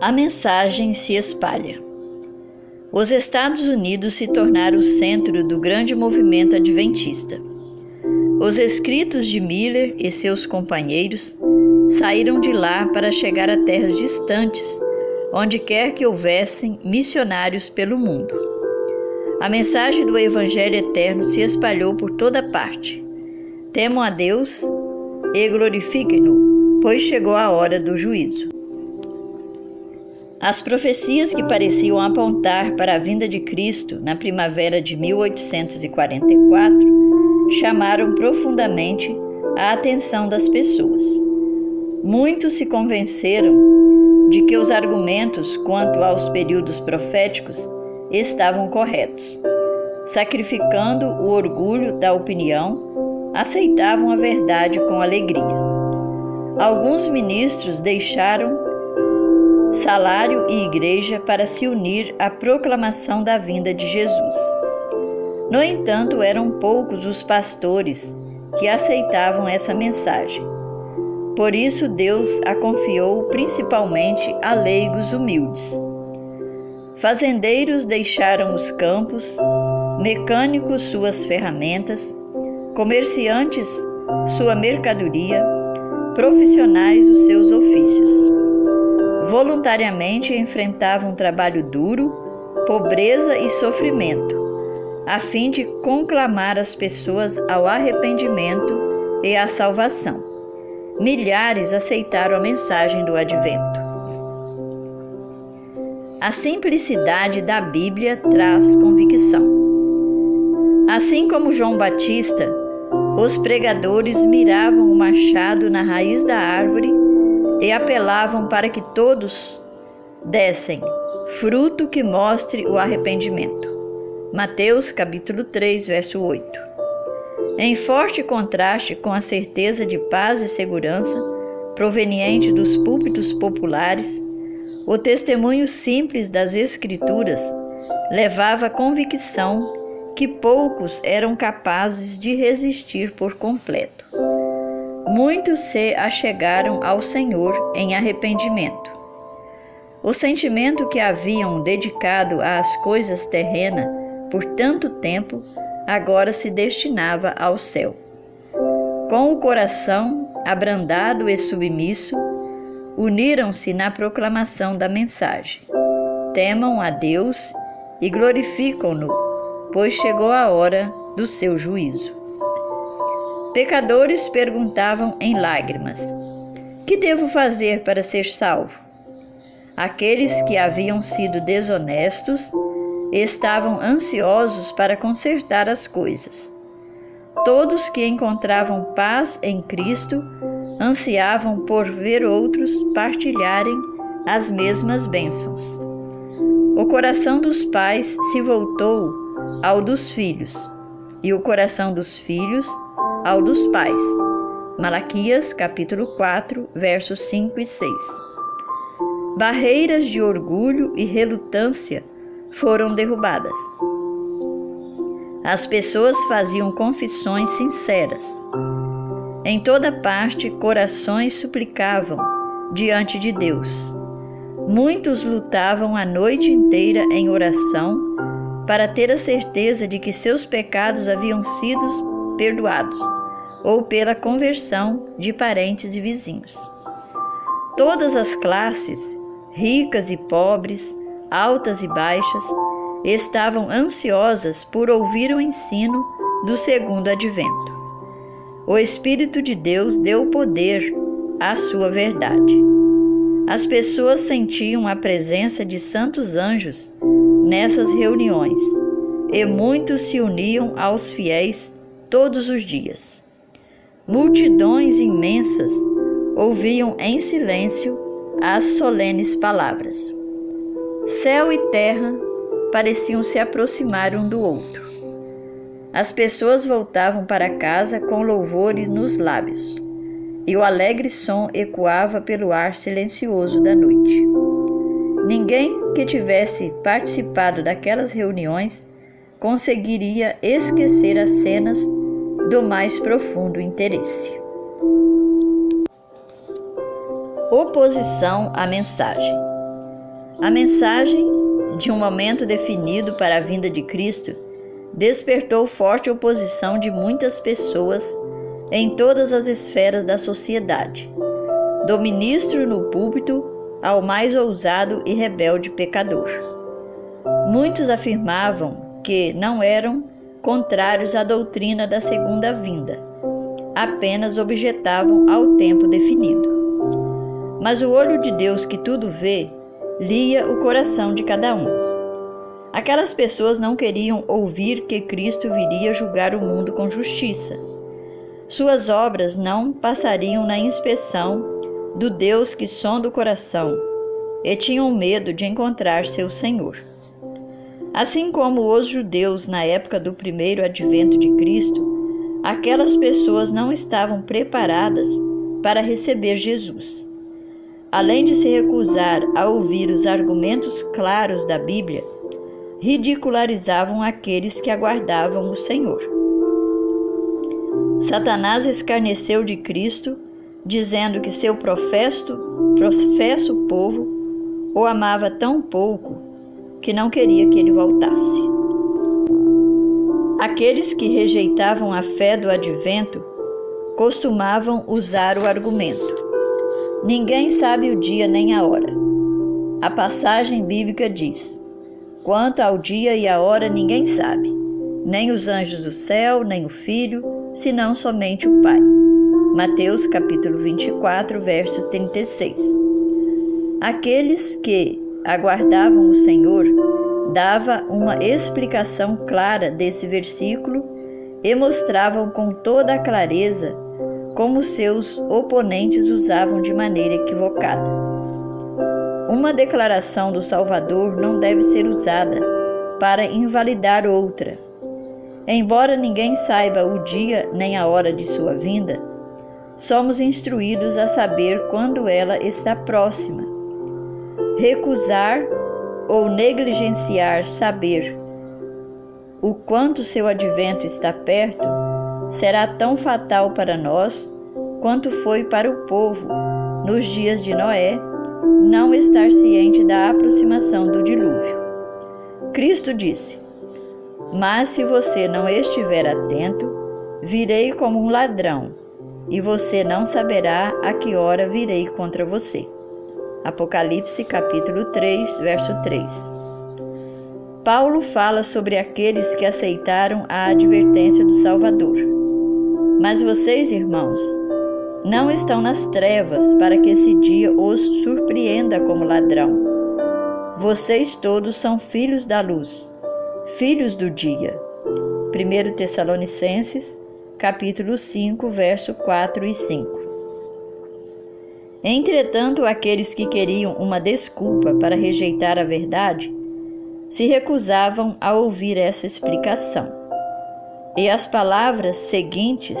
A mensagem se espalha. Os Estados Unidos se tornaram o centro do grande movimento adventista. Os escritos de Miller e seus companheiros saíram de lá para chegar a terras distantes, onde quer que houvessem missionários pelo mundo. A mensagem do Evangelho eterno se espalhou por toda parte. Temam a Deus e glorifiquem-no, pois chegou a hora do juízo. As profecias que pareciam apontar para a vinda de Cristo na primavera de 1844 chamaram profundamente a atenção das pessoas. Muitos se convenceram de que os argumentos quanto aos períodos proféticos estavam corretos. Sacrificando o orgulho da opinião, aceitavam a verdade com alegria. Alguns ministros deixaram salário e igreja para se unir à proclamação da vinda de Jesus. No entanto, eram poucos os pastores que aceitavam essa mensagem. Por isso, Deus a confiou principalmente a leigos humildes. Fazendeiros deixaram os campos, mecânicos suas ferramentas, comerciantes sua mercadoria, profissionais os seus ofícios voluntariamente enfrentavam trabalho duro, pobreza e sofrimento, a fim de conclamar as pessoas ao arrependimento e à salvação. Milhares aceitaram a mensagem do advento. A simplicidade da Bíblia traz convicção. Assim como João Batista, os pregadores miravam o machado na raiz da árvore e apelavam para que todos dessem fruto que mostre o arrependimento. Mateus capítulo 3, verso 8. Em forte contraste com a certeza de paz e segurança proveniente dos púlpitos populares, o testemunho simples das Escrituras levava a convicção que poucos eram capazes de resistir por completo muitos se achegaram ao Senhor em arrependimento. O sentimento que haviam dedicado às coisas terrenas por tanto tempo agora se destinava ao céu. Com o coração abrandado e submisso, uniram-se na proclamação da mensagem. Temam a Deus e glorificam-no, pois chegou a hora do seu juízo. Pecadores perguntavam em lágrimas: Que devo fazer para ser salvo? Aqueles que haviam sido desonestos estavam ansiosos para consertar as coisas. Todos que encontravam paz em Cristo ansiavam por ver outros partilharem as mesmas bênçãos. O coração dos pais se voltou ao dos filhos, e o coração dos filhos ao dos pais. Malaquias capítulo 4, versos 5 e 6. Barreiras de orgulho e relutância foram derrubadas. As pessoas faziam confissões sinceras. Em toda parte, corações suplicavam diante de Deus. Muitos lutavam a noite inteira em oração para ter a certeza de que seus pecados haviam sido perdoados, ou pela conversão de parentes e vizinhos. Todas as classes, ricas e pobres, altas e baixas, estavam ansiosas por ouvir o ensino do segundo advento. O Espírito de Deus deu poder à sua verdade. As pessoas sentiam a presença de santos anjos nessas reuniões e muitos se uniam aos fiéis todos os dias. Multidões imensas ouviam em silêncio as solenes palavras. Céu e terra pareciam se aproximar um do outro. As pessoas voltavam para casa com louvores nos lábios, e o alegre som ecoava pelo ar silencioso da noite. Ninguém que tivesse participado daquelas reuniões conseguiria esquecer as cenas do mais profundo interesse. Oposição à mensagem. A mensagem de um momento definido para a vinda de Cristo despertou forte oposição de muitas pessoas em todas as esferas da sociedade, do ministro no púlpito ao mais ousado e rebelde pecador. Muitos afirmavam que não eram contrários à doutrina da segunda vinda, apenas objetavam ao tempo definido. Mas o olho de Deus que tudo vê lia o coração de cada um. Aquelas pessoas não queriam ouvir que Cristo viria julgar o mundo com justiça. Suas obras não passariam na inspeção do Deus que sonda o coração e tinham medo de encontrar seu Senhor. Assim como os judeus na época do primeiro advento de Cristo, aquelas pessoas não estavam preparadas para receber Jesus. Além de se recusar a ouvir os argumentos claros da Bíblia, ridicularizavam aqueles que aguardavam o Senhor. Satanás escarneceu de Cristo, dizendo que seu professo, professo povo o amava tão pouco que não queria que ele voltasse. Aqueles que rejeitavam a fé do advento costumavam usar o argumento: Ninguém sabe o dia nem a hora. A passagem bíblica diz: Quanto ao dia e a hora ninguém sabe, nem os anjos do céu, nem o filho, senão somente o Pai. Mateus capítulo 24, verso 36. Aqueles que aguardavam o Senhor dava uma explicação clara desse versículo e mostravam com toda a clareza como seus oponentes usavam de maneira equivocada. Uma declaração do Salvador não deve ser usada para invalidar outra. Embora ninguém saiba o dia nem a hora de sua vinda, somos instruídos a saber quando ela está próxima. Recusar ou negligenciar saber o quanto seu advento está perto será tão fatal para nós quanto foi para o povo nos dias de Noé não estar ciente da aproximação do dilúvio. Cristo disse: Mas se você não estiver atento, virei como um ladrão, e você não saberá a que hora virei contra você. Apocalipse capítulo 3, verso 3. Paulo fala sobre aqueles que aceitaram a advertência do Salvador. Mas vocês, irmãos, não estão nas trevas para que esse dia os surpreenda como ladrão. Vocês todos são filhos da luz, filhos do dia. 1 Tessalonicenses, capítulo 5, verso 4 e 5. Entretanto, aqueles que queriam uma desculpa para rejeitar a verdade se recusavam a ouvir essa explicação. E as palavras seguintes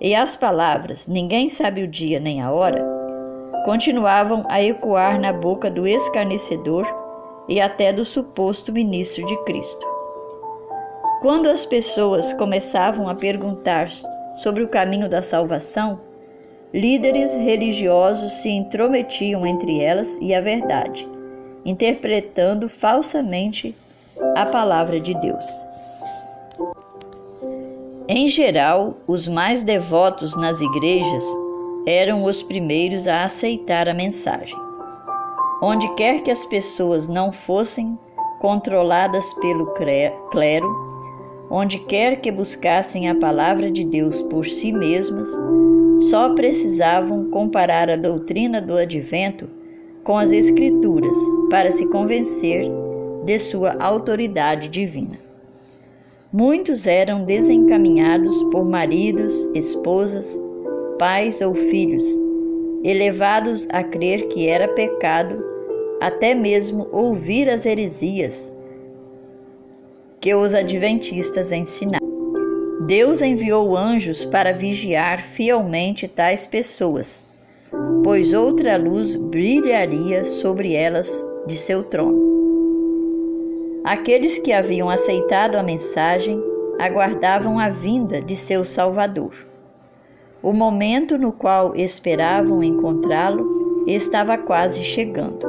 e as palavras ninguém sabe o dia nem a hora continuavam a ecoar na boca do escarnecedor e até do suposto ministro de Cristo. Quando as pessoas começavam a perguntar sobre o caminho da salvação, líderes religiosos se intrometiam entre elas e a verdade, interpretando falsamente a palavra de Deus. Em geral, os mais devotos nas igrejas eram os primeiros a aceitar a mensagem. Onde quer que as pessoas não fossem controladas pelo clero, onde quer que buscassem a palavra de Deus por si mesmas, só precisavam comparar a doutrina do advento com as Escrituras para se convencer de sua autoridade divina. Muitos eram desencaminhados por maridos, esposas, pais ou filhos, elevados a crer que era pecado até mesmo ouvir as heresias que os adventistas ensinaram. Deus enviou anjos para vigiar fielmente tais pessoas, pois outra luz brilharia sobre elas de seu trono. Aqueles que haviam aceitado a mensagem aguardavam a vinda de seu Salvador. O momento no qual esperavam encontrá-lo estava quase chegando.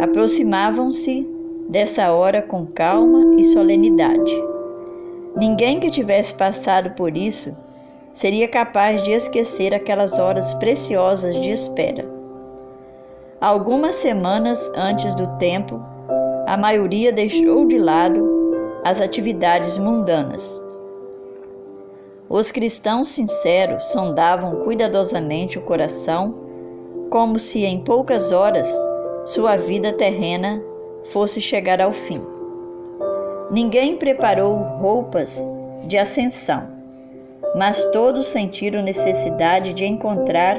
aproximavam-se dessa hora com calma e solenidade. Ninguém que tivesse passado por isso seria capaz de esquecer aquelas horas preciosas de espera. Algumas semanas antes do tempo, a maioria deixou de lado as atividades mundanas. Os cristãos sinceros sondavam cuidadosamente o coração, como se em poucas horas sua vida terrena fosse chegar ao fim. Ninguém preparou roupas de ascensão, mas todos sentiram necessidade de encontrar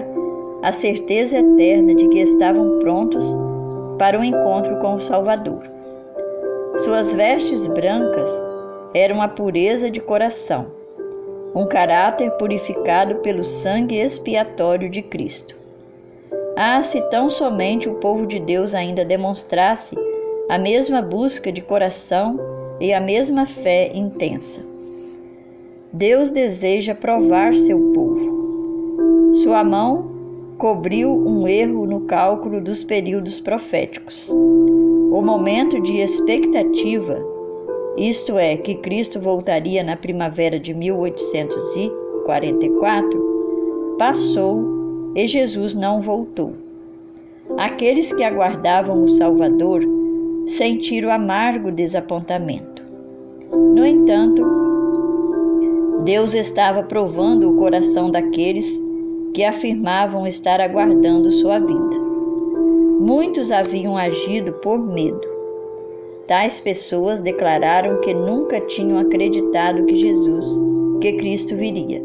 a certeza eterna de que estavam prontos para o encontro com o Salvador. Suas vestes brancas eram a pureza de coração, um caráter purificado pelo sangue expiatório de Cristo. Ah, se tão somente o povo de Deus ainda demonstrasse a mesma busca de coração e a mesma fé intensa. Deus deseja provar seu povo. Sua mão cobriu um erro no cálculo dos períodos proféticos. O momento de expectativa, isto é, que Cristo voltaria na primavera de 1844, passou e Jesus não voltou. Aqueles que aguardavam o Salvador sentiram amargo desapontamento. No entanto, Deus estava provando o coração daqueles que afirmavam estar aguardando sua vinda. Muitos haviam agido por medo. Tais pessoas declararam que nunca tinham acreditado que Jesus, que Cristo viria.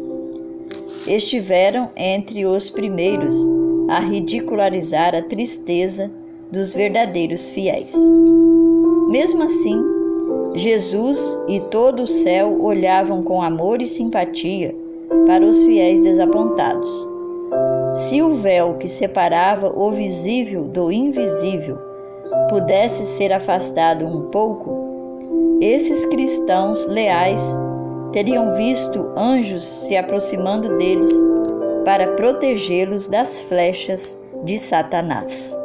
Estiveram entre os primeiros a ridicularizar a tristeza dos verdadeiros fiéis. Mesmo assim, Jesus e todo o céu olhavam com amor e simpatia para os fiéis desapontados. Se o véu que separava o visível do invisível pudesse ser afastado um pouco, esses cristãos leais teriam visto anjos se aproximando deles para protegê-los das flechas de Satanás.